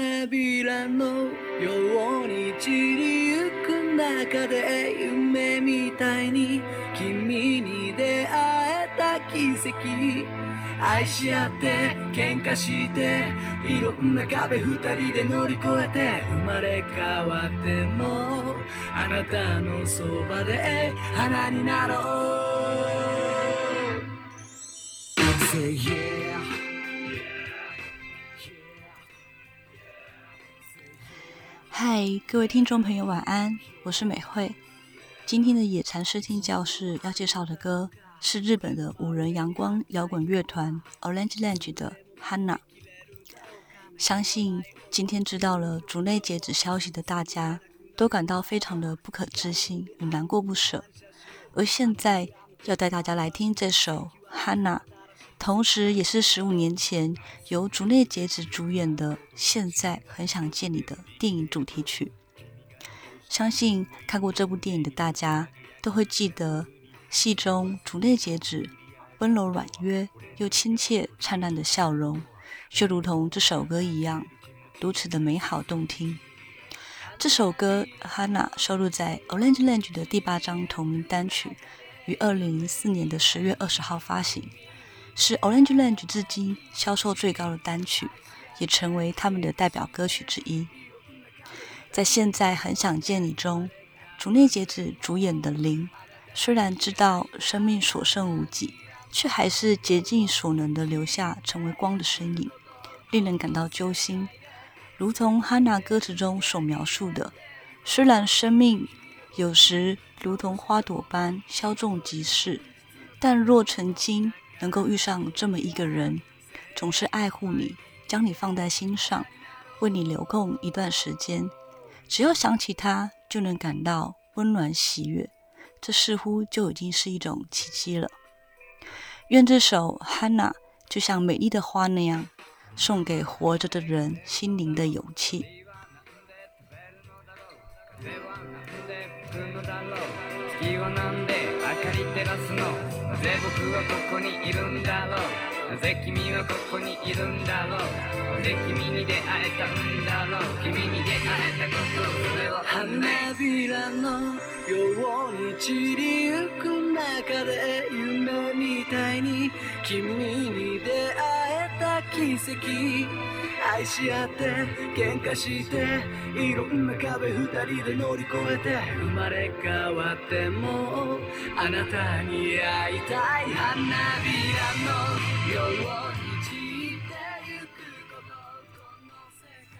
花びらのように散りゆく中で夢みたいに君に出会えた奇跡愛し合って喧嘩していろんな壁二人で乗り越えて生まれ変わってもあなたのそばで花になろう、嗨，各位听众朋友，晚安，我是美惠。今天的野蚕视听教室要介绍的歌是日本的五人阳光摇滚乐团 Orange l a n g e 的《Hana n》。相信今天知道了组内截止消息的大家，都感到非常的不可置信与难过不舍。而现在要带大家来听这首《Hana n》。同时，也是十五年前由竹内结子主演的《现在很想见你》的电影主题曲。相信看过这部电影的大家都会记得，戏中竹内结子温柔、软约又亲切灿烂的笑容，却如同这首歌一样，如此的美好动听。这首歌《Hana》收录在 Orange Range 的第八张同名单曲，于二零零四年的十月二十号发行。是 Orange Range 至今销售最高的单曲，也成为他们的代表歌曲之一。在现在很想见你中，竹内结子主演的林，虽然知道生命所剩无几，却还是竭尽所能的留下，成为光的身影，令人感到揪心。如同哈娜歌词中所描述的，虽然生命有时如同花朵般消纵即逝，但若曾经。能够遇上这么一个人，总是爱护你，将你放在心上，为你留空一段时间，只要想起他，就能感到温暖喜悦。这似乎就已经是一种奇迹了。愿这首《Hannah》就像美丽的花那样，送给活着的人心灵的勇气。月はなんで明かり照らすのなぜ僕はここにいるんだろうなぜ君はここにいるんだろうなぜ君に出会えたんだろう君に出会えたことそれは花びらのように散りゆく中で夢みたいに君に出会え奇跡愛し合って喧嘩していろんな壁二人で乗り越えて生まれ変わってもあなたに会いたい花びらの夜を